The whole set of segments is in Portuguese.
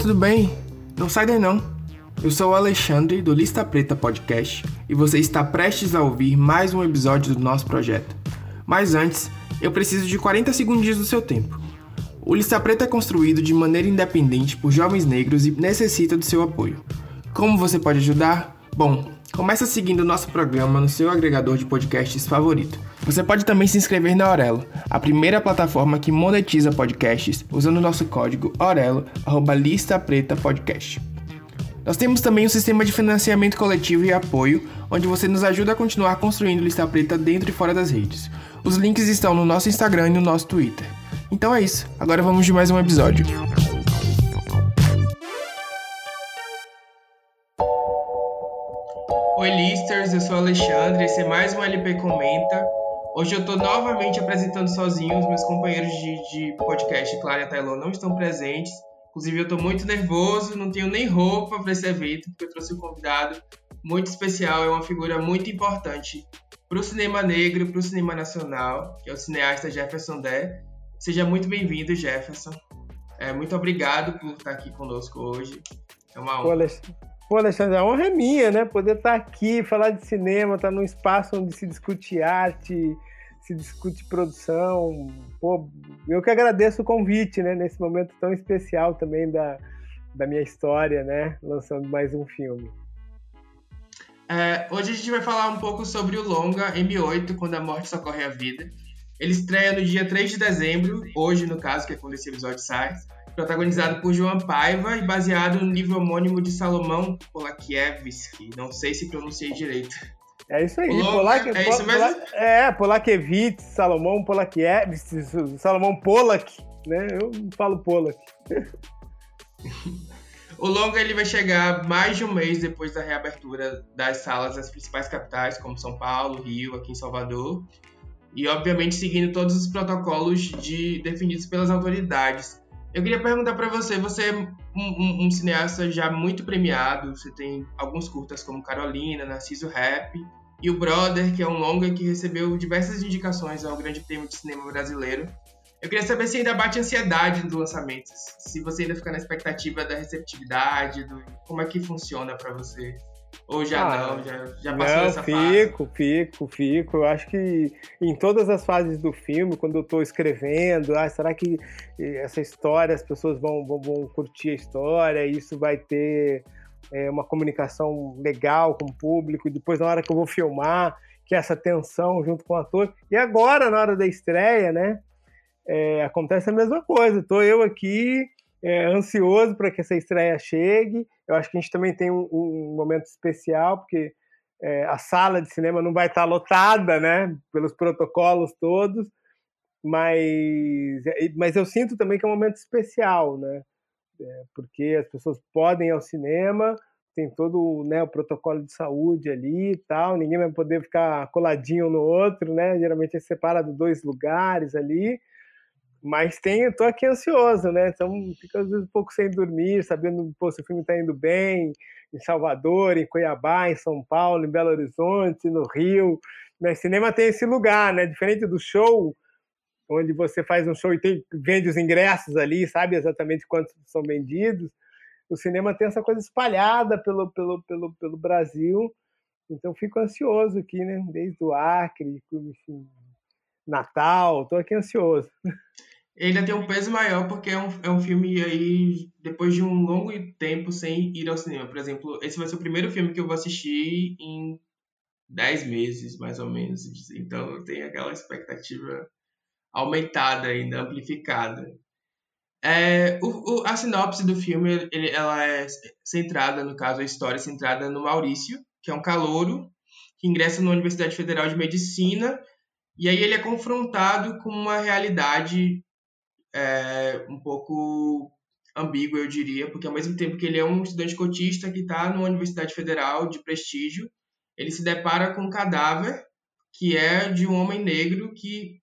tudo bem? Não sai daí não. Eu sou o Alexandre do Lista Preta Podcast e você está prestes a ouvir mais um episódio do nosso projeto. Mas antes, eu preciso de 40 segundinhos do seu tempo. O Lista Preta é construído de maneira independente por jovens negros e necessita do seu apoio. Como você pode ajudar? Bom, Começa seguindo o nosso programa no seu agregador de podcasts favorito. Você pode também se inscrever na Aurelo, a primeira plataforma que monetiza podcasts, usando o nosso código Aurelo, arroba lista preta podcast. Nós temos também um sistema de financiamento coletivo e apoio, onde você nos ajuda a continuar construindo Lista Preta dentro e fora das redes. Os links estão no nosso Instagram e no nosso Twitter. Então é isso, agora vamos de mais um episódio. Oi, Listers, eu sou o Alexandre, esse é mais um LP Comenta. Hoje eu estou novamente apresentando sozinho, os meus companheiros de, de podcast, Clara e Tailon, não estão presentes. Inclusive, eu estou muito nervoso, não tenho nem roupa para esse evento, porque eu trouxe um convidado muito especial, é uma figura muito importante para o cinema negro, para o cinema nacional, que é o cineasta Jefferson Dé. Seja muito bem-vindo, Jefferson. É, muito obrigado por estar aqui conosco hoje. É uma honra. Pô, Alexandre, a honra é minha, né? Poder estar aqui, falar de cinema, estar num espaço onde se discute arte, se discute produção. Pô, eu que agradeço o convite, né? Nesse momento tão especial também da, da minha história, né? Lançando mais um filme. É, hoje a gente vai falar um pouco sobre o longa M8, Quando a Morte Socorre a Vida. Ele estreia no dia 3 de dezembro, hoje no caso, que é quando esse episódio sai protagonizado por João Paiva e baseado no livro homônimo de Salomão Polakiewicz. Não sei se pronunciei direito. É isso aí, Polak, é, isso mesmo? é, Polakevich, Salomão Polakiewicz, Salomão Polak, né? Eu falo Polak. o longa ele vai chegar mais de um mês depois da reabertura das salas das principais capitais, como São Paulo, Rio, aqui em Salvador, e obviamente seguindo todos os protocolos de, definidos pelas autoridades. Eu queria perguntar para você, você é um, um, um, cineasta já muito premiado, você tem alguns curtas como Carolina, Narciso Rap, e o Brother, que é um longa que recebeu diversas indicações ao Grande Prêmio de Cinema Brasileiro. Eu queria saber se ainda bate ansiedade do lançamento, se você ainda fica na expectativa da receptividade, do, como é que funciona para você. Ou já ah, não, já, já passou não, essa fico, fase? Fico, fico, fico. Eu acho que em todas as fases do filme, quando eu estou escrevendo, ah, será que essa história, as pessoas vão, vão, vão curtir a história, isso vai ter é, uma comunicação legal com o público, e depois na hora que eu vou filmar, que é essa tensão junto com o ator. E agora, na hora da estreia, né, é, acontece a mesma coisa. Estou eu aqui é, ansioso para que essa estreia chegue. Eu acho que a gente também tem um, um momento especial, porque é, a sala de cinema não vai estar lotada, né, pelos protocolos todos, mas, é, mas eu sinto também que é um momento especial, né, é, porque as pessoas podem ir ao cinema, tem todo né, o protocolo de saúde ali e tal, ninguém vai poder ficar coladinho no outro, né, geralmente é separado dois lugares ali, mas tem, tô aqui ansioso, né? Então fica às vezes um pouco sem dormir, sabendo pô, se o filme está indo bem, em Salvador, em Cuiabá, em São Paulo, em Belo Horizonte, no Rio. Mas cinema tem esse lugar, né? Diferente do show, onde você faz um show e tem, vende os ingressos ali, sabe exatamente quantos são vendidos. O cinema tem essa coisa espalhada pelo, pelo, pelo, pelo Brasil. Então fico ansioso aqui, né? Desde o Acre, enfim, Natal, tô aqui ansioso. ainda tem um peso maior porque é um, é um filme aí depois de um longo tempo sem ir ao cinema. Por exemplo, esse vai ser o primeiro filme que eu vou assistir em 10 meses, mais ou menos. Então tenho aquela expectativa aumentada ainda, amplificada. É, o, o, a sinopse do filme ele, ela é centrada, no caso, a história é centrada no Maurício, que é um calouro que ingressa na Universidade Federal de Medicina e aí ele é confrontado com uma realidade é, um pouco ambígua, eu diria, porque ao mesmo tempo que ele é um estudante cotista que está numa universidade federal de prestígio, ele se depara com um cadáver que é de um homem negro que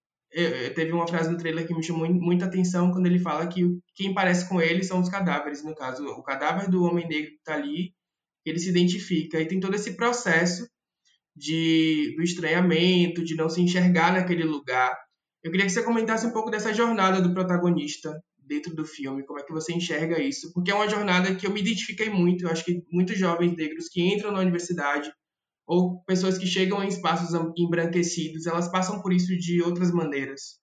teve uma frase no trailer que me chamou muita atenção quando ele fala que quem parece com ele são os cadáveres, no caso, o cadáver do homem negro que está ali, ele se identifica e tem todo esse processo de do estranhamento, de não se enxergar naquele lugar. Eu queria que você comentasse um pouco dessa jornada do protagonista dentro do filme? Como é que você enxerga isso? Porque é uma jornada que eu me identifiquei muito. Eu acho que muitos jovens negros que entram na universidade ou pessoas que chegam em espaços embranquecidos, elas passam por isso de outras maneiras.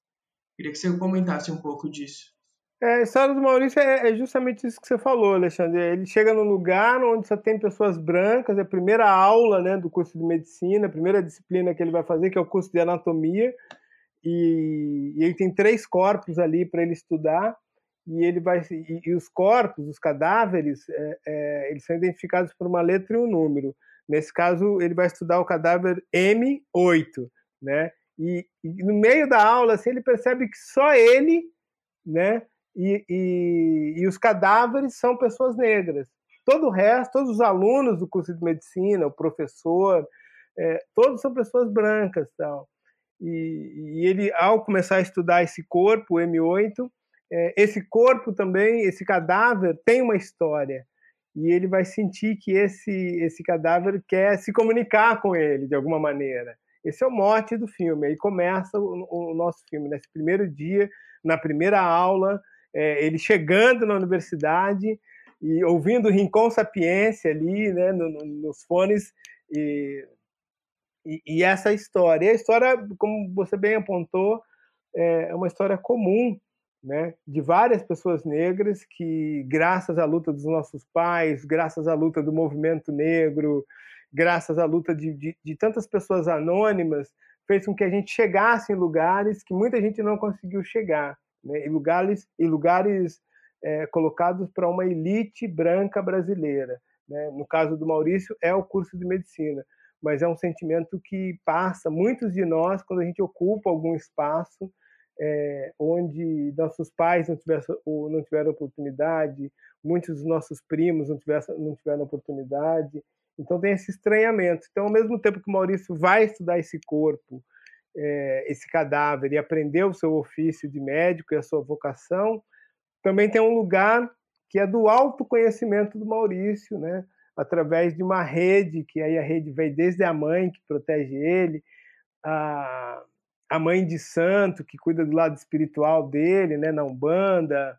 Queria que você comentasse um pouco disso. É, a história do Maurício é, é, justamente isso que você falou, Alexandre. Ele chega num lugar onde só tem pessoas brancas, é a primeira aula né, do curso de medicina, a primeira disciplina que ele vai fazer, que é o curso de anatomia, e, e ele tem três corpos ali para ele estudar, e ele vai e, e, os corpos, os cadáveres, é, é, eles são identificados por uma letra e um número. Nesse caso, ele vai estudar o cadáver M8, né? E, e, no meio da aula, assim, ele percebe que só ele, né, e, e, e, os cadáveres são pessoas negras. Todo o resto, todos os alunos do curso de medicina, o professor, é, todos são pessoas brancas, tal. E, e, ele, ao começar a estudar esse corpo, o M8, é, esse corpo também, esse cadáver tem uma história e ele vai sentir que esse esse cadáver quer se comunicar com ele de alguma maneira. Esse é o mote do filme. Aí começa o, o nosso filme, nesse primeiro dia, na primeira aula, é, ele chegando na universidade e ouvindo Rincon Sapiência ali, né, no, no, nos fones, e, e, e, essa história. E a história, como você bem apontou, é uma história comum né, de várias pessoas negras que, graças à luta dos nossos pais, graças à luta do movimento negro, graças à luta de, de, de tantas pessoas anônimas, fez com que a gente chegasse em lugares que muita gente não conseguiu chegar, né, lugares, em lugares é, colocados para uma elite branca brasileira. Né? No caso do Maurício, é o curso de medicina, mas é um sentimento que passa muitos de nós quando a gente ocupa algum espaço é, onde nossos pais não tiveram, não tiveram oportunidade, muitos dos nossos primos não tiveram, não tiveram oportunidade. Então tem esse estranhamento. Então, ao mesmo tempo que o Maurício vai estudar esse corpo, é, esse cadáver e aprender o seu ofício de médico e a sua vocação, também tem um lugar que é do autoconhecimento do Maurício, né? Através de uma rede, que aí a rede vem desde a mãe, que protege ele, a, a mãe de santo, que cuida do lado espiritual dele, né, na Umbanda,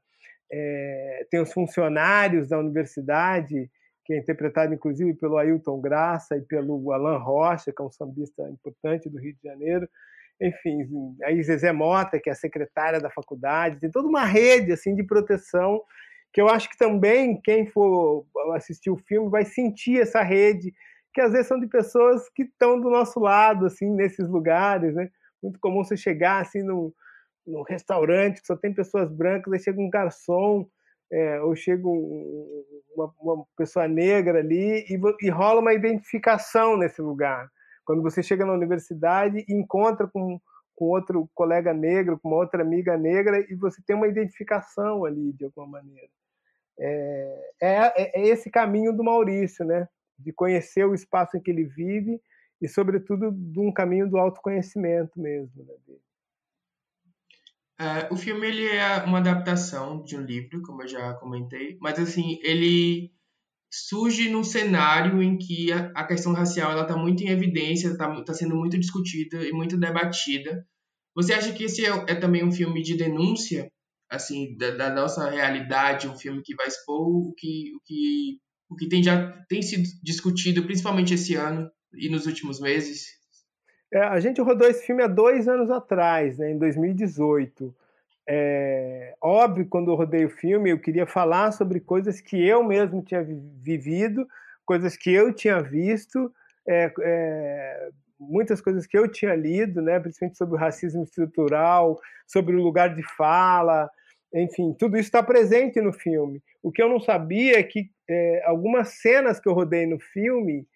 é, tem os funcionários da universidade, que é interpretado inclusive pelo Ailton Graça e pelo Alan Rocha, que é um sambista importante do Rio de Janeiro. Enfim, aí Zezé Mota, que é a secretária da faculdade, tem toda uma rede assim de proteção que eu acho que também quem for assistir o filme vai sentir essa rede, que às vezes são de pessoas que estão do nosso lado, assim, nesses lugares, né? muito comum você chegar assim num, num restaurante que só tem pessoas brancas, aí chega um garçom, é, ou chega um, uma, uma, pessoa negra ali e, e, rola uma identificação nesse lugar. Quando você chega na universidade e encontra com, com outro colega negro, com uma outra amiga negra, e você tem uma identificação ali, de alguma maneira. É, é, é esse caminho do Maurício, né? de conhecer o espaço em que ele vive e, sobretudo, de um caminho do autoconhecimento mesmo. Né, é, o filme ele é uma adaptação de um livro, como eu já comentei, mas assim ele surge num cenário em que a, a questão racial ela está muito em evidência, está tá sendo muito discutida e muito debatida. Você acha que esse é, é também um filme de denúncia, assim, da, da, nossa realidade, um filme que vai expor o que o que o que tem já tem sido discutido, principalmente esse ano, e nos últimos meses? É, a gente rodou esse filme há dois anos atrás, né, em 2018. É, óbvio, quando eu rodei o filme, eu queria falar sobre coisas que eu mesmo tinha vivido, coisas que eu tinha visto, é, é, muitas coisas que eu tinha lido, né, principalmente sobre o racismo estrutural, sobre o lugar de fala, enfim, tudo isso está presente no filme. O que eu não sabia é que é, algumas cenas que eu rodei no filme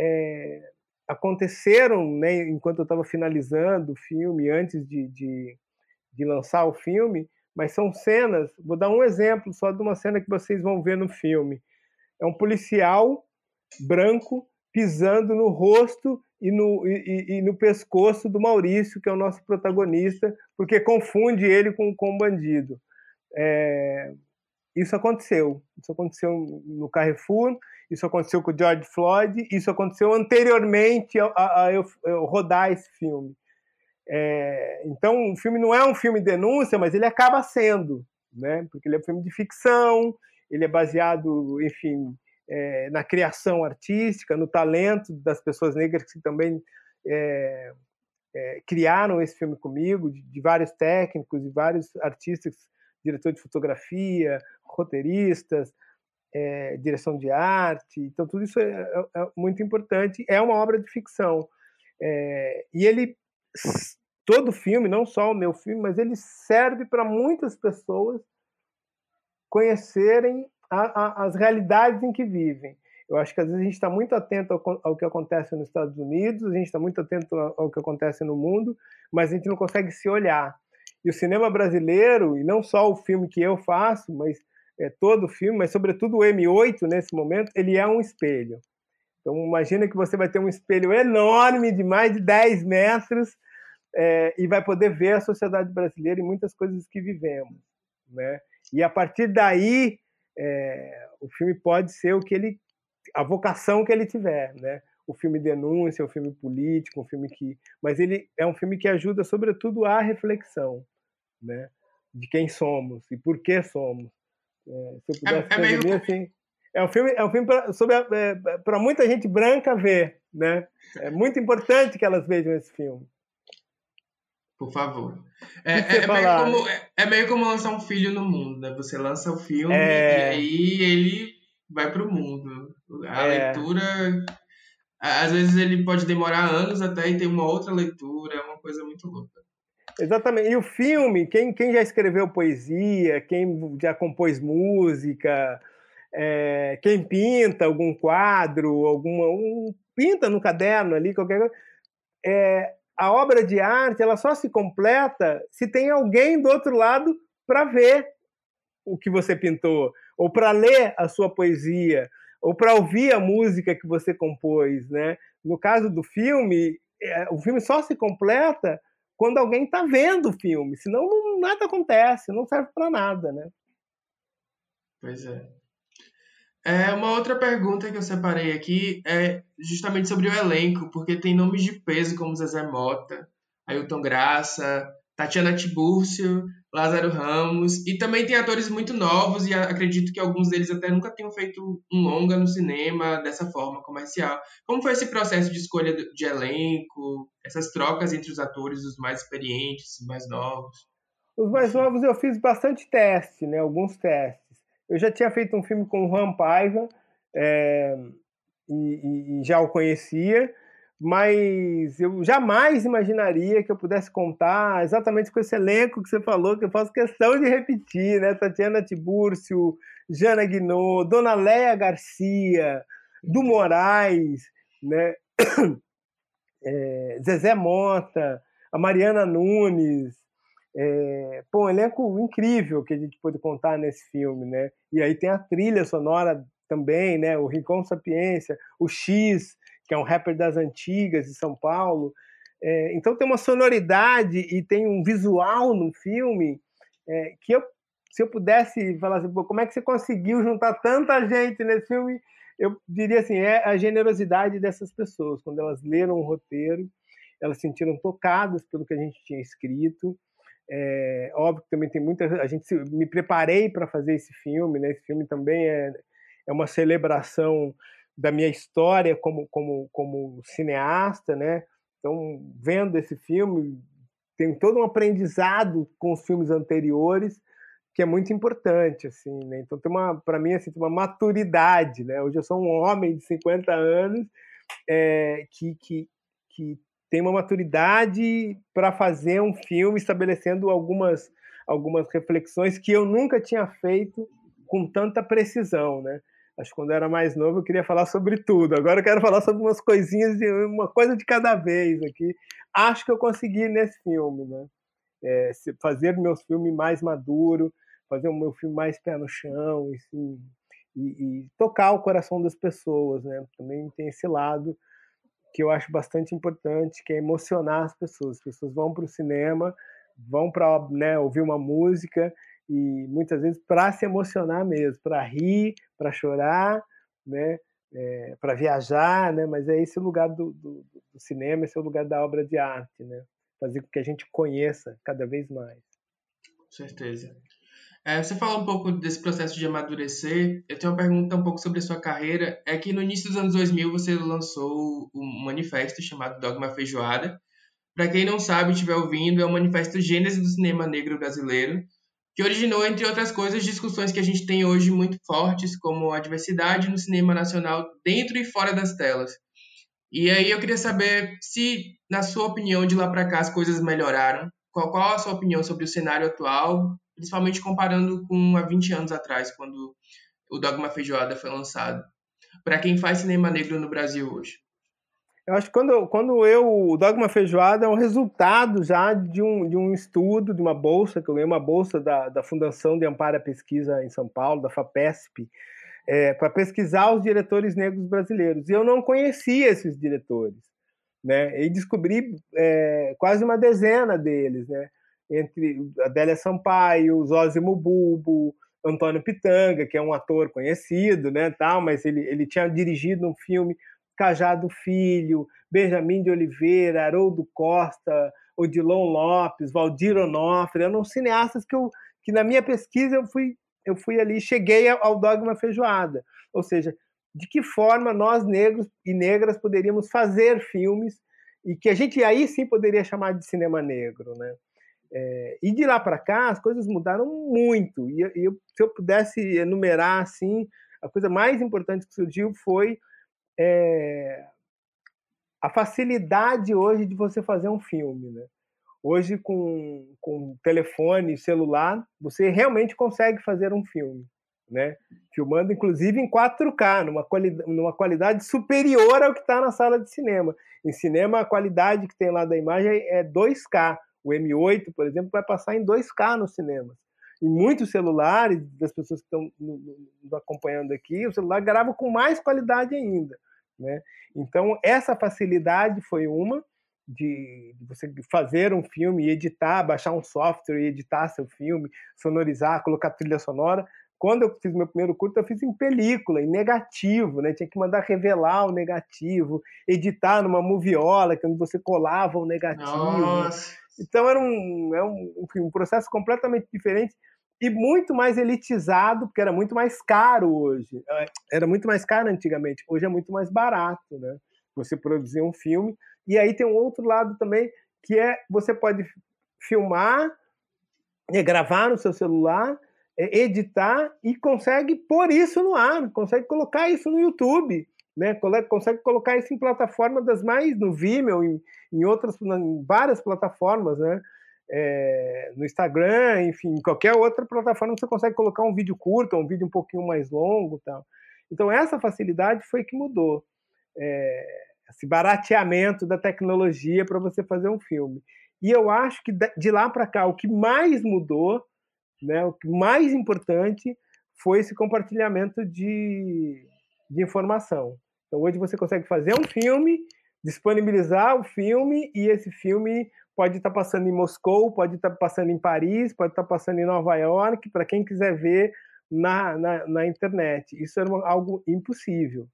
é, aconteceram né, enquanto eu estava finalizando o filme, antes de, de, de, lançar o filme, mas são cenas. Vou dar um exemplo só de uma cena que vocês vão ver no filme. É um policial branco pisando no rosto e no, e, e no pescoço do Maurício, que é o nosso protagonista, porque confunde ele com, com um bandido. É, isso aconteceu. Isso aconteceu no Carrefour, isso aconteceu com o George Floyd, isso aconteceu anteriormente a, a, a eu, eu, rodar esse filme. É, então, o filme não é um filme denúncia, mas ele acaba sendo. né? Porque ele é um filme de ficção, ele é baseado, enfim, é, na criação artística, no talento das pessoas negras que também é, é, criaram esse filme comigo, de, de, vários técnicos e vários artistas, diretor de fotografia, roteiristas, direção de arte. Então, tudo isso é, é, é muito importante. É uma obra de ficção. E ele, todo filme, não só o meu filme, mas ele serve para muitas pessoas conhecerem a, a, as realidades em que vivem. Eu acho que às vezes a gente está muito atento ao, ao, que acontece nos Estados Unidos, a gente está muito atento ao, ao, que acontece no mundo, mas a gente não consegue se olhar. E o cinema brasileiro, e não só o filme que eu faço, mas é, todo o filme, mas sobretudo o M8 nesse momento, ele é um espelho. Então imagina que você vai ter um espelho enorme de mais de 10 metros é, e vai poder ver a sociedade brasileira e muitas coisas que vivemos. Né? E a partir daí, é, o filme pode ser o que ele a vocação que ele tiver, né? O filme denúncia, o filme político, um filme que, mas ele é um filme que ajuda sobretudo a reflexão, né? De quem somos e por que somos. É, se eu pudesse é, é meio... assim, é um filme, é um filme para é, muita gente branca ver, né? É muito importante que elas vejam esse filme. Por favor. É, é, meio como, é, é, meio como lançar um filho no mundo, né? Você lança o filme é... e aí ele vai para o mundo. A é. leitura, às vezes ele pode demorar anos até e ter uma outra leitura, é uma coisa muito louca. Exatamente. E o filme, quem, quem já escreveu poesia, quem já compôs música, é, quem pinta algum quadro, alguma um, pinta no caderno ali, qualquer coisa, é, a obra de arte ela só se completa se tem alguém do outro lado para ver o que você pintou, ou para ler a sua poesia, ou para ouvir a música que você compôs, né? No caso do filme, é, o filme só se completa quando alguém está vendo o filme, senão não, nada acontece, não serve para nada, né? Pois é. É. Uma outra pergunta que eu separei aqui é justamente sobre o elenco, porque tem nomes de peso como Zezé Mota, Ailton Graça, Tatiana Tiburcio, Lázaro Ramos, e também tem atores muito novos, e acredito que alguns deles até nunca tenham feito um longa no cinema dessa forma comercial. Como foi esse processo de escolha de elenco, essas trocas entre os atores, os mais experientes, os mais novos? Os mais novos eu fiz bastante teste, né? alguns testes. Eu já tinha feito um filme com o Juan Paiva, é, e, e, já o conhecia, mas eu jamais imaginaria que eu pudesse contar exatamente com esse elenco que você falou, que eu faço questão de repetir, né? Tatiana Tibúrcio, Jana Guinot, Dona Léa Garcia, do Moraes, né? É, Zezé Mota, a Mariana Nunes, é, pô, um elenco incrível que a gente pôde contar nesse filme, né? E aí tem a trilha sonora também, né? O Rincon Sapiência, o X, que é um rapper das antigas de São Paulo. É, então tem uma sonoridade e tem um visual no filme é, que eu, se eu pudesse falar assim, como é que você conseguiu juntar tanta gente nesse filme? Eu diria assim, é a generosidade dessas pessoas. Quando elas leram o roteiro, elas se sentiram tocadas pelo que a gente tinha escrito. É, óbvio que também tem muita. A gente se, me preparei para fazer esse filme, né? Esse filme também é, é uma celebração da minha história como, como, como cineasta, né? Então, vendo esse filme, tem todo um aprendizado com os filmes anteriores que é muito importante, assim, né? Então, tem uma, para mim, assim, tem uma maturidade, né? Hoje eu sou um homem de 50 anos é, que, que, que tem uma maturidade para fazer um filme estabelecendo algumas, algumas reflexões que eu nunca tinha feito com tanta precisão, né? Acho que quando eu era mais novo eu queria falar sobre tudo. Agora eu quero falar sobre umas coisinhas, uma coisa de cada vez aqui. Acho que eu consegui nesse filme, né? É, fazer meu filme mais maduro, fazer o meu filme mais pé no chão, assim, e, e, tocar o coração das pessoas, né? Também tem esse lado que eu acho bastante importante, que é emocionar as pessoas. As pessoas vão para o cinema, vão para né, ouvir uma música e muitas vezes para se emocionar mesmo, para rir, para chorar, né? É, para viajar, né? Mas é esse lugar do, do, do, cinema, esse é o lugar da obra de arte, né? Fazer com que a gente conheça cada vez mais. Com certeza. É, você falou um pouco desse processo de amadurecer. Eu tenho uma pergunta um pouco sobre a sua carreira. É que no início dos anos 2000 você lançou um manifesto chamado Dogma Feijoada. Para quem não sabe, estiver ouvindo, é o manifesto Gênese do cinema negro brasileiro, que originou, entre outras coisas, discussões que a gente tem hoje muito fortes, como a diversidade no cinema nacional dentro e fora das telas. E aí eu queria saber se, na sua opinião, de lá para cá as coisas melhoraram. Qual, qual a sua opinião sobre o cenário atual principalmente comparando com há 20 anos atrás, quando o Dogma Feijoada foi lançado. Para quem faz cinema negro no Brasil hoje. Eu acho que quando, quando eu. O Dogma Feijoada é um resultado já de um, de um estudo, de uma bolsa, que eu ganhei uma bolsa da, da Fundação de Amparo à Pesquisa em São Paulo, da FAPESP, é, para pesquisar os diretores negros brasileiros. E eu não conhecia esses diretores. Né? E descobri é, quase uma dezena deles. Né? Entre Adélia Sampaio, Zózimo Bulbo, Antônio Pitanga, que é um ator conhecido, né, tal, mas ele, ele tinha dirigido um filme Cajado Filho, Benjamin de Oliveira, Haroldo Costa, Odilon Lopes, Valdir Onofre, eram cineastas que, eu, que na minha pesquisa eu fui, eu fui ali, cheguei ao Dogma Feijoada, ou seja, de que forma nós negros e negras poderíamos fazer filmes e que a gente aí sim poderia chamar de cinema negro, né? É, e de lá para cá as coisas mudaram muito. E, eu, se eu pudesse enumerar assim, a coisa mais importante que surgiu foi é, a facilidade hoje de você fazer um filme. Né? Hoje, com, com telefone, celular, você realmente consegue fazer um filme. Né? Filmando, inclusive, em 4K, numa, quali numa qualidade superior ao que está na sala de cinema. Em cinema, a qualidade que tem lá da imagem é 2K. O M8, por exemplo, vai passar em 2K nos cinemas. Em muitos celulares, das pessoas que estão nos acompanhando aqui, o celular grava com mais qualidade ainda. Né? Então, essa facilidade foi uma de, você fazer um filme e editar, baixar um software e editar seu filme, sonorizar, colocar trilha sonora. Quando eu fiz meu primeiro curto, eu fiz em película, em negativo, né? Tinha que mandar revelar o negativo, editar numa moviola, que é você colava o negativo. Nossa. Então era um, é um, um processo completamente diferente e muito mais elitizado, porque era muito mais caro hoje. É, era muito mais caro antigamente, hoje é muito mais barato, né? Você produzir um filme. E aí tem um outro lado também, que é você pode filmar, é, gravar no seu celular, é, editar e consegue pôr isso no ar, consegue colocar isso no YouTube né? Consegue colocar isso em plataformas das mais no Vimeo, em, em outras, em várias plataformas, né? É, no Instagram, enfim, em qualquer outra plataforma você consegue colocar um vídeo curto, um vídeo um pouquinho mais longo, tal. Então essa facilidade foi que mudou. É, esse barateamento da tecnologia para você fazer um filme. E eu acho que de lá para cá o que mais mudou, né, o que mais importante foi esse compartilhamento de, de informação. Então hoje você consegue fazer um filme, disponibilizar o filme e esse filme pode estar passando em Moscou, pode estar passando em Paris, pode estar passando em Nova York, para quem quiser ver na, na, na, internet. Isso era algo impossível,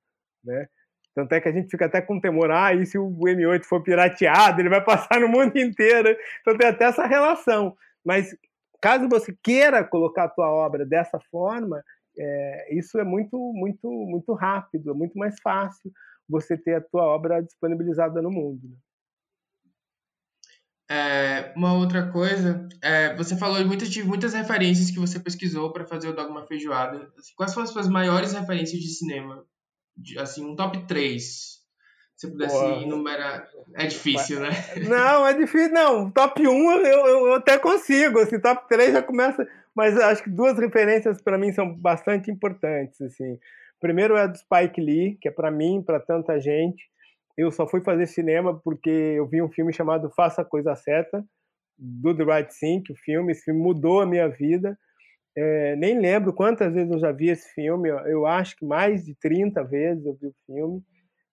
né? Tanto é que a gente fica até com temor, ah, e se o M8 for pirateado, ele vai passar no mundo inteiro. Então tem até essa relação. Mas caso você queira colocar a tua obra dessa forma, é, isso é muito, muito, muito rápido, é muito mais fácil você ter a tua obra disponibilizada no mundo. Né? É, uma outra coisa, é, você falou muitas, de muitas referências que você pesquisou para fazer o Dogma Feijoada. Assim, quais são as suas maiores referências de cinema? De, assim, um top 3. Se pudesse Boa. enumerar. É difícil, né? Não, é difícil. Não, top 1 eu, eu, eu até consigo. Assim, top 3 já começa mas acho que duas referências para mim são bastante importantes. Assim. Primeiro é a do Spike Lee, que é para mim, para tanta gente. Eu só fui fazer cinema porque eu vi um filme chamado Faça a Coisa Certa, do The Right Thing, o filme. Esse filme mudou a minha vida. É, nem lembro quantas vezes eu já vi esse filme, eu acho que mais de 30 vezes eu vi o filme.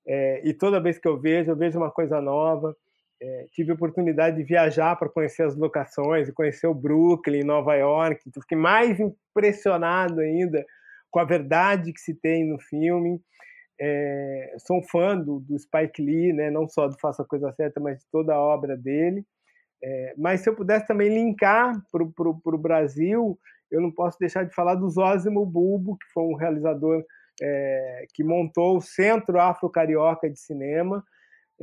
É, e toda vez que eu vejo, eu vejo uma coisa nova é, tive a oportunidade de viajar para conhecer as locações e conhecer o Brooklyn, Nova York. Então fiquei mais impressionado ainda com a verdade que se tem no filme. É, sou um fã do, do, Spike Lee, né? não só do Faça a Coisa Certa, mas de toda a obra dele. É, mas se eu pudesse também linkar para o Brasil, eu não posso deixar de falar do Zósimo Bulbo, que foi um realizador é, que montou o Centro Afro-Carioca de Cinema,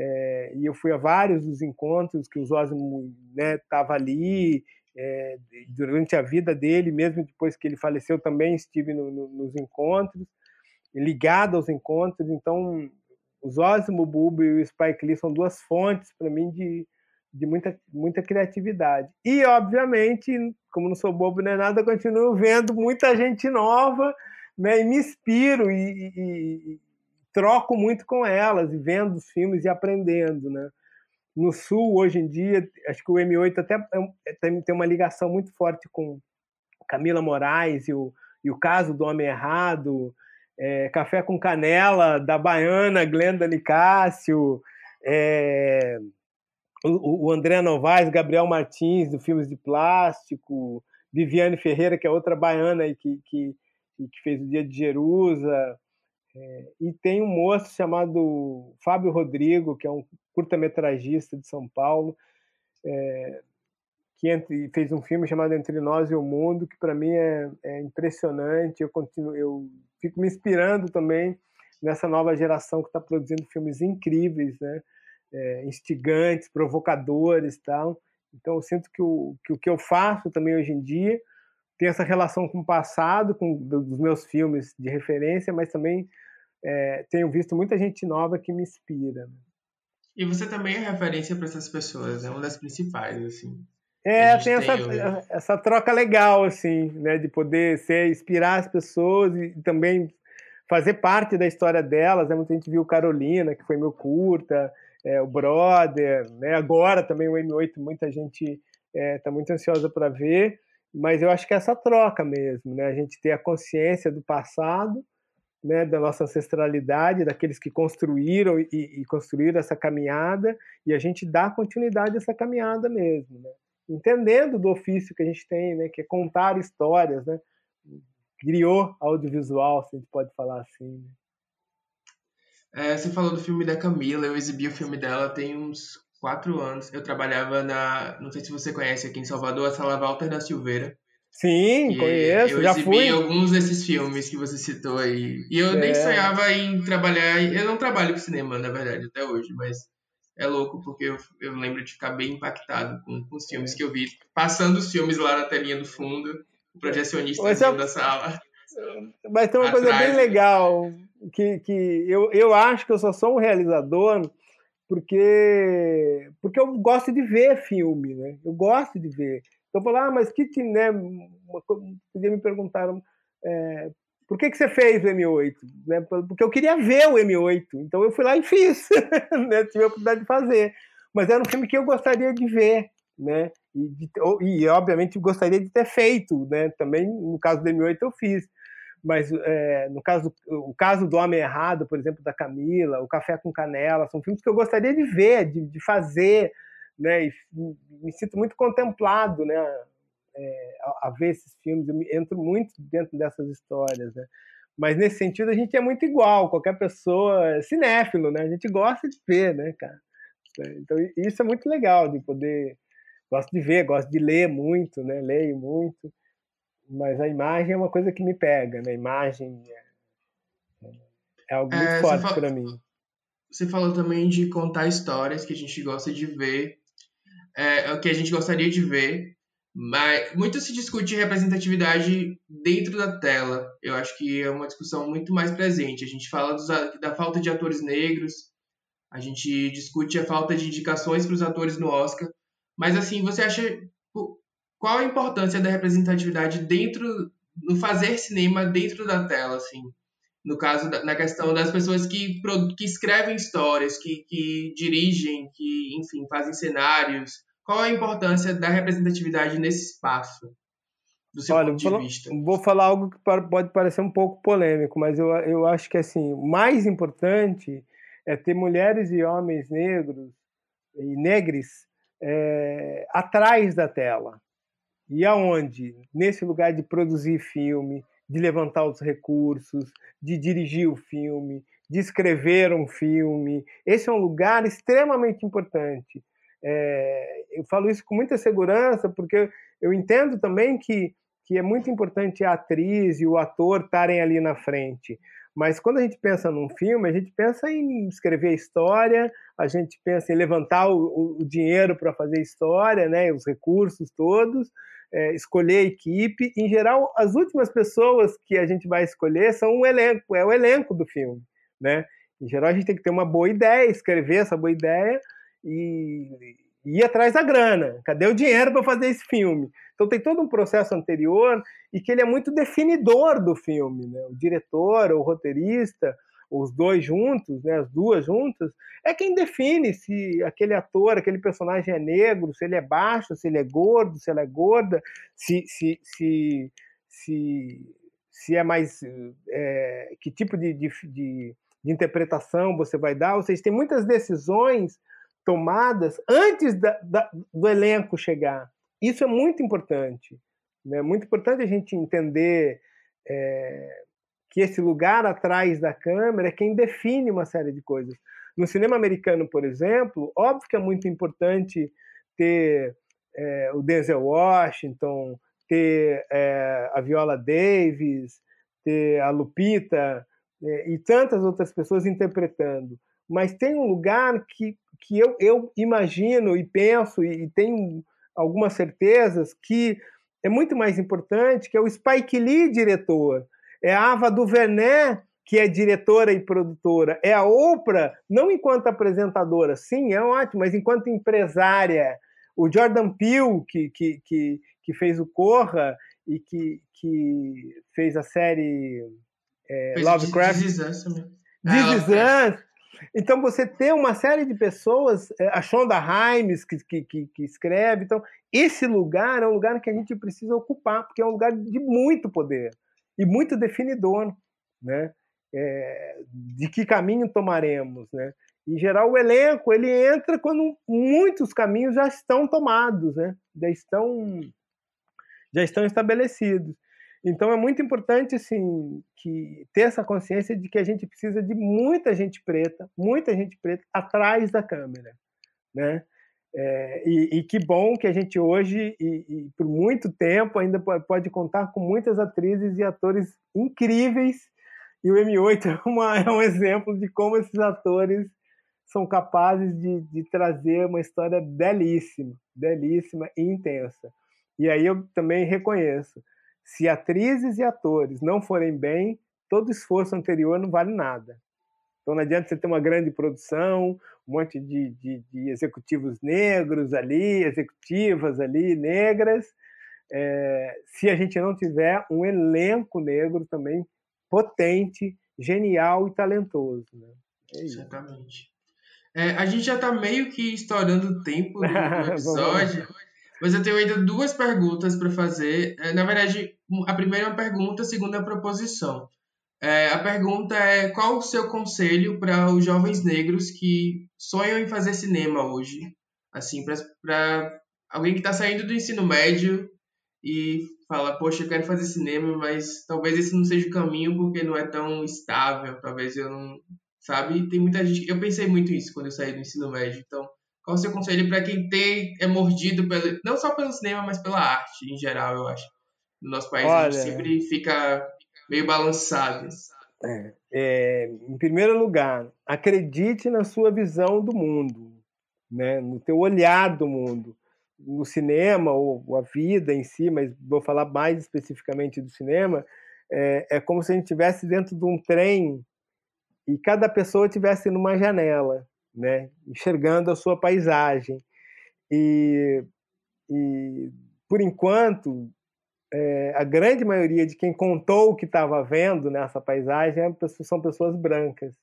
é, e eu fui a vários dos encontros que o Zósimo estava né, ali, é, durante a vida dele, mesmo depois que ele faleceu, também estive no, no, nos encontros, ligado aos encontros. Então, o Zósimo Bulbo e o Spike Lee são duas fontes para mim de, de muita, muita criatividade. E, obviamente, como não sou bobo nem nada, continuo vendo muita gente nova né, e me inspiro e, e, troco muito com elas, e vendo os filmes e aprendendo. Né? No Sul, hoje em dia, acho que o M8 até é tem, tem uma ligação muito forte com Camila Moraes e o, e o caso do Homem Errado, é, Café com Canela, da Baiana, Glenda Nicásio, é, o, André Novaes, Gabriel Martins, do Filmes de Plástico, Viviane Ferreira, que é outra baiana que, que, que fez o Dia de Jerusa, é, e tem um moço chamado Fábio Rodrigo, que é um curta-metragista de São Paulo, é, que entre, fez um filme chamado Entre Nós e o Mundo, que para mim é, é, impressionante. Eu continuo, eu fico me inspirando também nessa nova geração que está produzindo filmes incríveis, né? é, instigantes, provocadores tal. Então eu sinto que o, que o que eu faço também hoje em dia tem essa relação com o passado, com dos meus filmes de referência, mas também é, tenho visto muita gente nova que me inspira. Né? E você também é referência para essas pessoas, é uma das principais, assim. É, tem, essa, essa troca legal, assim, né, de poder ser, inspirar as pessoas e também fazer parte da história delas, né, muita gente viu Carolina, que foi meu curta, é, o Brother, né? agora também o M8, muita gente está é, tá muito ansiosa para ver, mas eu acho que é essa troca mesmo, né? a gente ter a consciência do passado, né, da nossa ancestralidade, daqueles que construíram e, e, construíram essa caminhada, e a gente dá continuidade a essa caminhada mesmo, né? entendendo do ofício que a gente tem, né, que é contar histórias, né? criou audiovisual, se a gente pode falar assim. Né? É, você falou do filme da Camila, eu exibi o filme dela tem uns quatro anos. Eu trabalhava na. Não sei se você conhece aqui em Salvador, a Sala Walter da Silveira. Sim, conheço, eu já exibi fui. alguns desses filmes que você citou aí. E eu é. nem sonhava em trabalhar. Eu não trabalho com cinema, na verdade, até hoje, mas é louco porque eu, eu lembro de ficar bem impactado com, com os filmes que eu vi. Passando os filmes lá na telinha do fundo, o projecionista é... da sala. Mas tem uma Atrás. coisa bem legal que, que eu, eu acho que eu só sou um realizador porque porque eu gosto de ver filme, né? Eu gosto de ver. Então, falar, ah, mas que, né? Podia me perguntar é, por que, que você fez o M8? Né? Porque eu queria ver o M8. Então eu fui lá e fiz. né? Tive a oportunidade de fazer. Mas era um filme que eu gostaria de ver. Né? E, de, e obviamente gostaria de ter feito. Né? Também, no caso do M8, eu fiz mas é, no caso o caso do Homem Errado, por exemplo, da Camila, o Café com Canela, são filmes que eu gostaria de ver, de, de fazer, né? E me sinto muito contemplado, né? É, a, a, ver esses filmes, eu entro muito dentro dessas histórias, né? Mas nesse sentido a gente é muito igual, qualquer pessoa é cinéfilo, né? A gente gosta de ver, né, cara? Então isso é muito legal de poder gosto de ver, gosto de ler muito, né? Leio muito mas a imagem é uma coisa que me pega, né? A imagem é, é algo muito é, forte para mim. Você falou também de contar histórias que a gente gosta de ver, é, é, que a gente gostaria de ver, mas muito se discute representatividade dentro da tela. Eu acho que é uma discussão muito mais presente. A gente fala dos, da falta de atores negros, a gente discute a falta de indicações para os atores no Oscar, mas assim, você acha qual a importância da representatividade dentro no fazer cinema dentro da tela, assim, no caso na questão das pessoas que, que escrevem histórias, que, que dirigem, que enfim fazem cenários. Qual a importância da representatividade nesse espaço? Do seu Olha, ponto de vou vista? Falar, vou falar algo que pode parecer um pouco polêmico, mas eu, eu acho que assim, o mais importante é ter mulheres e homens negros e negres é, atrás da tela e aonde? Nesse lugar de produzir filme, de levantar os recursos, de dirigir o filme, de escrever um filme. Esse é um lugar extremamente importante. É, eu falo isso com muita segurança, porque eu entendo também que que é muito importante a atriz e o ator estarem ali na frente. Mas quando a gente pensa num filme, a gente pensa em escrever a história, a gente pensa em levantar o, o dinheiro para fazer a história, né, os recursos todos, é, escolher a equipe. Em geral, as últimas pessoas que a gente vai escolher são o elenco, é o elenco do filme, né? Em geral, a gente tem que ter uma boa ideia, escrever essa boa ideia e, ir atrás da grana. Cadê o dinheiro para fazer esse filme? Então tem todo um processo anterior e que ele é muito definidor do filme, né? O diretor, o roteirista, os dois juntos, né, as duas juntas, é quem define se aquele ator, aquele personagem é negro, se ele é baixo, se ele é gordo, se ela é gorda, se se se se, se é mais é, que tipo de, de, de, de interpretação você vai dar. Ou seja, tem muitas decisões tomadas antes da, da, do elenco chegar. Isso é muito importante. É né? muito importante a gente entender é, que esse lugar atrás da câmera é quem define uma série de coisas. No cinema americano, por exemplo, óbvio que é muito importante ter é, o Denzel Washington, ter é, a Viola Davis, ter a Lupita é, e tantas outras pessoas interpretando. Mas tem um lugar que, que eu, eu imagino e penso e, e tenho algumas certezas que é muito mais importante, que é o Spike Lee diretor é a Ava DuVernay, que é diretora e produtora, é a Oprah, não enquanto apresentadora, sim, é ótimo, mas enquanto empresária. O Jordan Peele, que, que, que, que fez o Corra e que, que fez a série é, Lovecraft. This Is Us. Então, você tem uma série de pessoas, é, a Shonda Rhimes, que, que, que, que, escreve. Então, esse lugar é um lugar que a gente precisa ocupar, porque é um lugar de muito poder e muito definidor, né? É, de que caminho tomaremos, né? Em geral, o elenco ele entra quando muitos caminhos já estão tomados, né? Já estão já estão estabelecidos. Então é muito importante assim que ter essa consciência de que a gente precisa de muita gente preta, muita gente preta atrás da câmera, né? É, e, e, que bom que a gente hoje, e, e, por muito tempo, ainda pode contar com muitas atrizes e atores incríveis. E o M8 é, uma, é um exemplo de como esses atores são capazes de, de trazer uma história belíssima, belíssima e intensa. E aí eu também reconheço: se atrizes e atores não forem bem, todo esforço anterior não vale nada. Então não adianta você ter uma grande produção, um monte de, de, de executivos negros ali, executivas ali, negras, é, se a gente não tiver um elenco negro também potente, genial e talentoso. Né? É Exatamente. É, a gente já está meio que estourando o tempo do, episódio, mas eu tenho ainda duas perguntas para fazer. É, na verdade, a primeira é uma pergunta, a segunda é uma proposição. É, a pergunta é: qual o seu conselho para os jovens negros que sonham em fazer cinema hoje? Assim, para alguém que está saindo do ensino médio e fala: Poxa, eu quero fazer cinema, mas talvez esse não seja o caminho porque não é tão estável. Talvez eu não. Sabe? Tem muita gente. Eu pensei muito isso quando eu saí do ensino médio. Então, qual o seu conselho para quem tem, é mordido pelo, não só pelo cinema, mas pela arte em geral, eu acho? No nosso país, Olha... a gente sempre fica meio balançadas. É, é, em primeiro lugar, acredite na sua visão do mundo, né? no teu olhar do mundo. No cinema, ou a vida em si, mas vou falar mais especificamente do cinema, é, é como se a gente estivesse dentro de um trem e cada pessoa estivesse numa janela, né? enxergando a sua paisagem. E, e por enquanto, é, a grande maioria de quem contou o que estava vendo nessa paisagem é são pessoas brancas.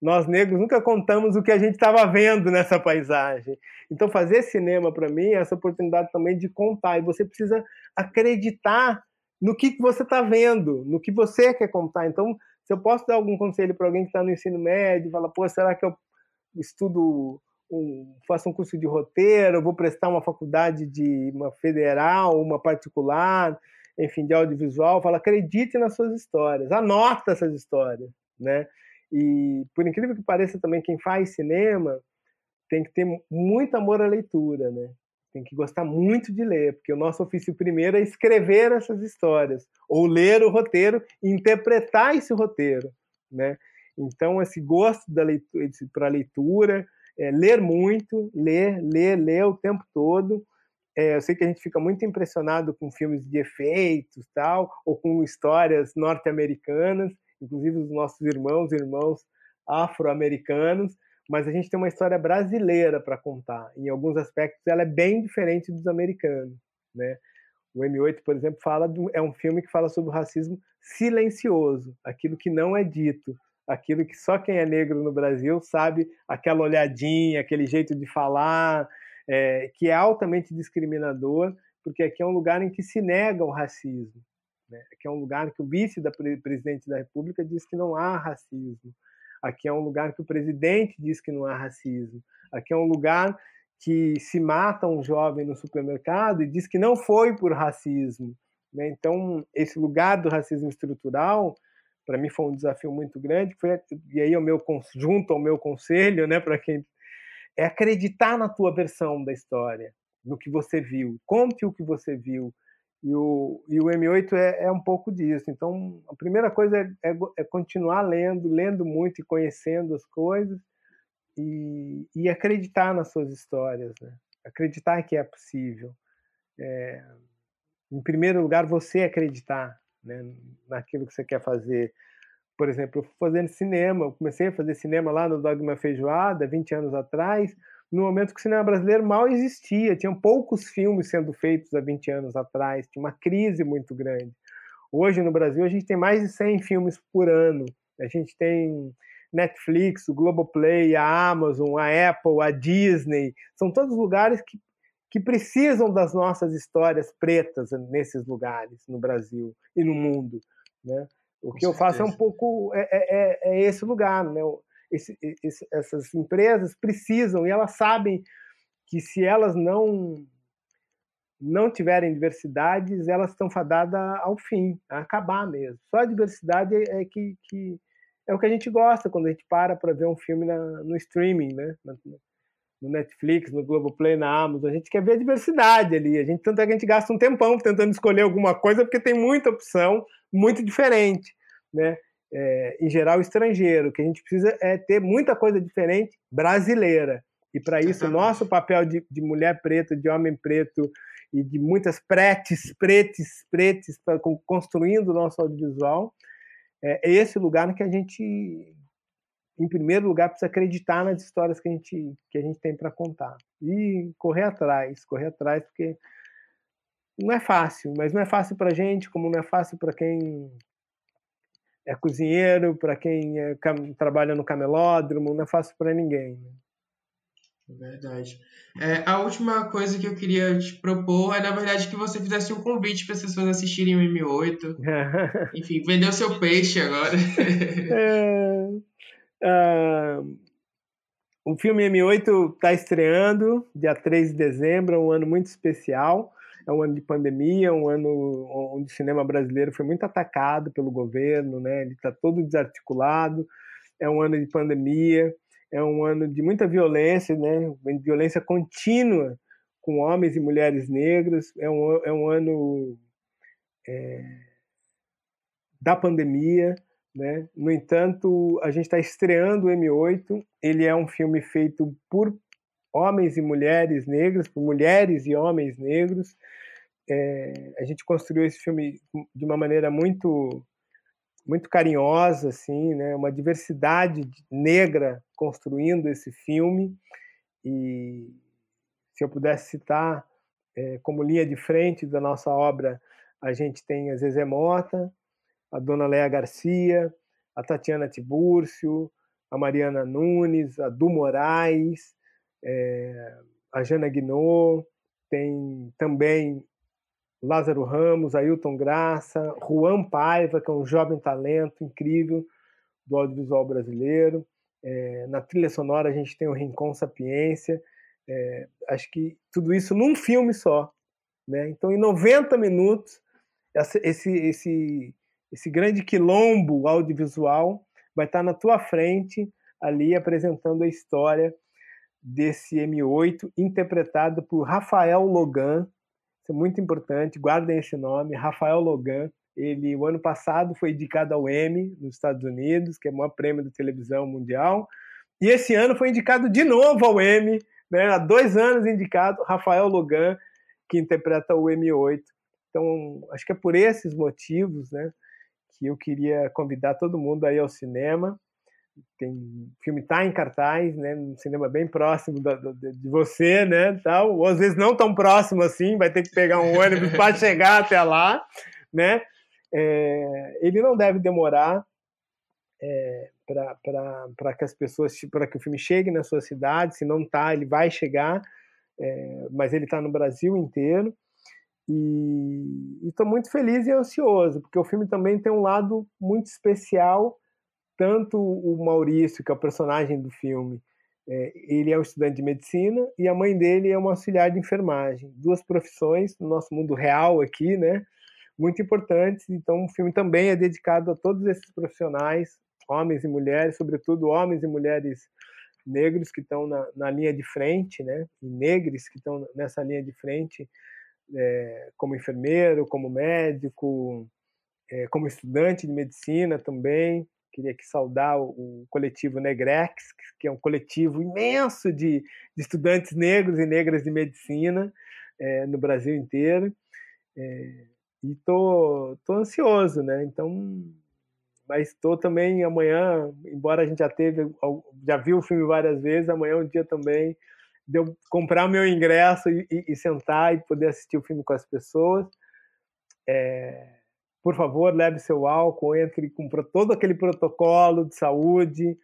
Nós negros nunca contamos o que a gente estava vendo nessa paisagem. Então, fazer cinema para mim é essa oportunidade também de contar. E você precisa acreditar no que, você está vendo, no que você quer contar. Então, se eu posso dar algum conselho para alguém que está no ensino médio, fala, pô, será que eu estudo um, faço um curso de roteiro, vou prestar uma faculdade de uma federal, uma particular, enfim, de audiovisual, fala, acredite nas suas histórias, anota essas histórias, né? E por incrível que pareça também quem faz cinema tem que ter muito amor à leitura, né? tem que gostar muito de ler, porque o nosso ofício primeiro é escrever essas histórias, ou ler o roteiro e interpretar esse roteiro, né? Então, esse gosto para a leitura, é, ler muito, ler, ler, ler o tempo todo. É, eu sei que a gente fica muito impressionado com filmes de efeitos, tal, ou com histórias norte-americanas, inclusive os nossos irmãos e irmãos afro-americanos, mas a gente tem uma história brasileira para contar. Em alguns aspectos, ela é bem diferente dos americanos, né? O M8, por exemplo, fala do, é um filme que fala sobre o racismo silencioso, aquilo que não é dito, aquilo que só quem é negro no Brasil sabe, aquela olhadinha, aquele jeito de falar, é, que é altamente discriminador, porque aqui é um lugar em que se nega o racismo. Né? Aqui é um lugar que o vice da presidente da República diz que não há racismo. Aqui é um lugar que o presidente diz que não há racismo. Aqui é um lugar que se mata um jovem no supermercado e diz que não foi por racismo. Né? Então, esse lugar do racismo estrutural para mim foi um desafio muito grande, foi e aí o meu junto ao meu conselho, né, para quem é acreditar na tua versão da história, no que você viu, conte o que você viu. E o, e o M8 é, é um pouco disso. Então, a primeira coisa é, é, é, continuar lendo, lendo muito e conhecendo as coisas e, e acreditar nas suas histórias, né? acreditar que é possível. É, em primeiro lugar, você acreditar né, naquilo que você quer fazer. Por exemplo, fazendo cinema, eu comecei a fazer cinema lá no Dogma Feijoada, 20 anos atrás, no momento que o cinema brasileiro mal existia, tinham poucos filmes sendo feitos há 20 anos atrás, tinha uma crise muito grande. Hoje no Brasil a gente tem mais de 100 filmes por ano. A gente tem Netflix, o Globoplay, a Amazon, a Apple, a Disney, são todos lugares que que precisam das nossas histórias pretas nesses lugares, no Brasil e no mundo. Né? O Com que certeza. eu faço é um pouco é, é, é, é esse lugar, né? Esse, esse, essas empresas precisam e elas sabem que se elas não não tiverem diversidades, elas estão fadadas ao fim, a acabar mesmo. Só a diversidade é que, que é o que a gente gosta quando a gente para para ver um filme na, no streaming, né? No Netflix, no Globoplay, na Amazon. A gente quer ver a diversidade ali. A gente, tanto é que a gente gasta um tempão tentando escolher alguma coisa, porque tem muita opção, muito diferente. Né? É, em geral, estrangeiro. O que a gente precisa é ter muita coisa diferente brasileira. E para isso, o nosso papel de, de, mulher preta, de homem preto e de muitas pretes, pretes, pretes, construindo o nosso audiovisual, é, é esse lugar que a gente em primeiro lugar, precisa acreditar nas histórias que a gente, que a gente tem para contar. E correr atrás, correr atrás, porque não é fácil, mas não é fácil para a gente, como não é fácil para quem é cozinheiro, para quem é, trabalha no camelódromo, não é fácil para ninguém. Né? Verdade. É, a última coisa que eu queria te propor é, na verdade, que você fizesse um convite para as pessoas assistirem o M8. Enfim, vendeu seu peixe agora. é... Uh, o filme M8 está estreando dia 3 de dezembro, é um ano muito especial. É um ano de pandemia, um ano onde o cinema brasileiro foi muito atacado pelo governo, né? ele está todo desarticulado. É um ano de pandemia, é um ano de muita violência, né? violência contínua com homens e mulheres negros. É um, é um ano é, da pandemia. Né? No entanto, a gente está estreando o M8. Ele é um filme feito por homens e mulheres negras, por mulheres e homens negros. É, a gente construiu esse filme de uma maneira muito muito carinhosa, assim, né? Uma diversidade negra construindo esse filme. E se eu pudesse citar é, como linha de frente da nossa obra, a gente tem a Zezé Mota, a dona Léa Garcia, a Tatiana Tibúrcio, a Mariana Nunes, a Du Moraes, é, a Jana Guinot, tem também Lázaro Ramos, Ailton Graça, Juan Paiva, que é um jovem talento incrível do audiovisual brasileiro. É, na trilha sonora a gente tem o Rincon Sapiência. É, acho que tudo isso num filme só. Né? Então, em 90 minutos, esse, esse, esse grande quilombo audiovisual vai estar na tua frente ali apresentando a história desse M8, interpretado por Rafael Logan. Isso é muito importante, guardem esse nome, Rafael Logan. Ele, o ano passado, foi indicado ao Emmy nos Estados Unidos, que é o maior prêmio de televisão mundial. E esse ano foi indicado de novo ao Emmy, né? há dois anos indicado, Rafael Logan, que interpreta o M8. Então, acho que é por esses motivos né, que eu queria convidar todo mundo aí ao cinema. Tem, o filme está em cartaz, né, um cinema bem próximo da, da, de você, né, tal, ou às vezes não tão próximo assim, vai ter que pegar um ônibus para chegar até lá, né, é, ele não deve demorar é, para que as pessoas, para que o filme chegue na sua cidade. Se não está, ele vai chegar, é, mas ele está no Brasil inteiro. E estou muito feliz e ansioso, porque o filme também tem um lado muito especial. Tanto o Maurício, que é o personagem do filme, é, ele é um estudante de medicina e a mãe dele é uma auxiliar de enfermagem. Duas profissões no nosso mundo real aqui, né? muito importantes. Então, o filme também é dedicado a todos esses profissionais, homens e mulheres, sobretudo homens e mulheres negros que estão na, na linha de frente, né? E negros que estão nessa linha de frente, é, como enfermeiro, como médico, é, como estudante de medicina também. Queria aqui saudar o, o, coletivo Negrex, que é um coletivo imenso de, de estudantes negros e negras de medicina é, no Brasil inteiro. E tô, tô ansioso, né? Então, mas estou também amanhã, embora a gente já teve, já viu o filme várias vezes, amanhã é um dia também de eu comprar meu ingresso e, e, e sentar e poder assistir o filme com as pessoas. É, por favor, leve seu álcool, entre com todo aquele protocolo de saúde,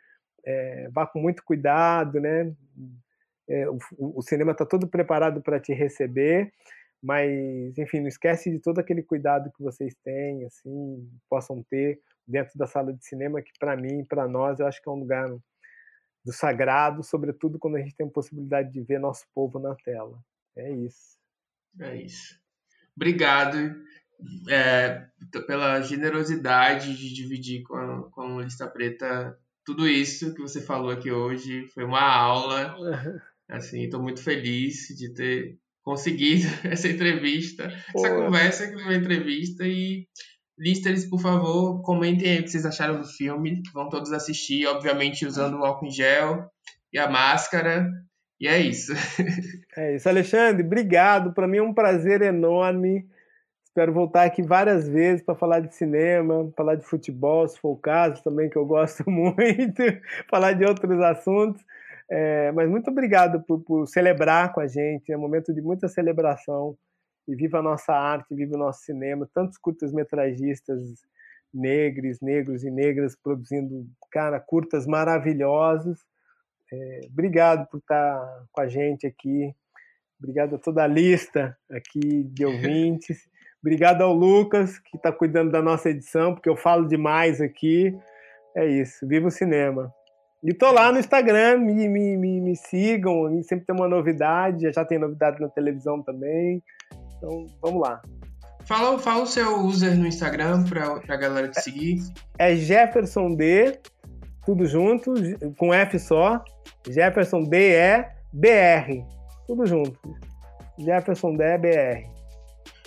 é, vá com muito cuidado, né? É, o, o cinema está todo preparado para te receber mas enfim, não esquece de todo aquele cuidado que vocês têm, assim, possam ter dentro da sala de cinema, que para mim, para nós, eu acho que é um lugar do sagrado, sobretudo quando a gente tem a possibilidade de ver nosso povo na tela. É isso. É isso. Obrigado é, pela generosidade de dividir com a, com a Lista Preta tudo isso que você falou aqui hoje. Foi uma aula. Assim, estou muito feliz de ter conseguido essa entrevista, Pô. essa conversa que foi uma entrevista e Listers, por favor, comentem aí o que vocês acharam do filme. Vão todos assistir, obviamente usando o álcool em gel e a máscara. E é isso. É isso, Alexandre. Obrigado. Para mim é um prazer enorme. Espero voltar aqui várias vezes para falar de cinema, falar de futebol, se for o caso também, que eu gosto muito, falar de outros assuntos. É, mas muito obrigado por, por, celebrar com a gente, é um momento de muita celebração. E viva a nossa arte, viva o nosso cinema, tantos curtas-metragistas negros, negros e negras produzindo, cara, curtas maravilhosos. É, obrigado por estar com a gente aqui. Obrigado a toda a lista aqui de ouvintes. Obrigado ao Lucas, que está cuidando da nossa edição, porque eu falo demais aqui. É isso. Viva o cinema! E tô lá no Instagram, me, me, me, me sigam, sempre tem uma novidade, já tem novidade na televisão também. Então, vamos lá. Fala, fala o seu user no Instagram pra, pra galera te seguir. É Jefferson D, tudo junto, com F só. Jefferson D é BR. Tudo junto. Jefferson D é BR.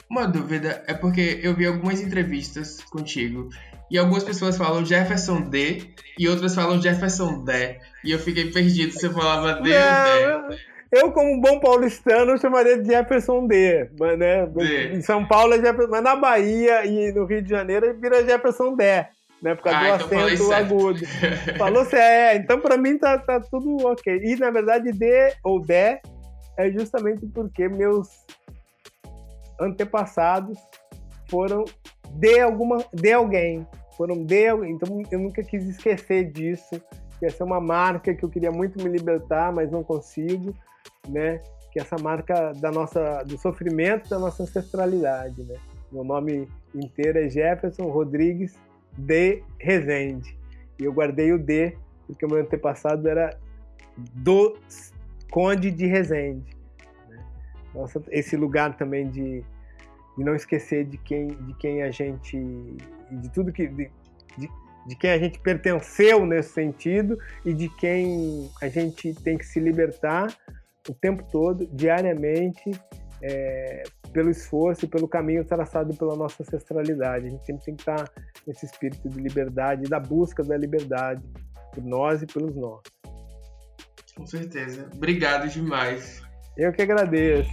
Uma dúvida é porque eu vi algumas entrevistas contigo e algumas pessoas falam Jefferson D e outras falam Jefferson D. E eu fiquei perdido se eu falava D ou D. Eu, como bom paulistano, chamaria de Jefferson D. Mas, né? D. Em São Paulo é Jefferson. Mas na Bahia e no Rio de Janeiro vira Jefferson D. Né, por causa ah, do então acento agudo. Falou se é, então para mim tá, tá tudo ok. E na verdade, D ou D é justamente porque meus antepassados foram de alguma de alguém foram de então eu nunca quis esquecer disso que essa é uma marca que eu queria muito me libertar mas não consigo né? Que essa marca da nossa do sofrimento da nossa ancestralidade né? Meu nome inteiro é Jefferson Rodrigues de Rezende. E eu guardei o D porque o meu antepassado era do Conde de Rezende né? Nossa, esse lugar também de e não esquecer de quem, de quem a gente, de tudo que, de, de de quem a gente pertenceu nesse sentido e de quem a gente tem que se libertar o tempo todo, diariamente, é, pelo esforço e pelo caminho traçado pela nossa ancestralidade. A gente sempre tem que estar nesse espírito de liberdade, da busca da liberdade, por nós e pelos nossos. Com certeza. Obrigado demais. Eu que agradeço.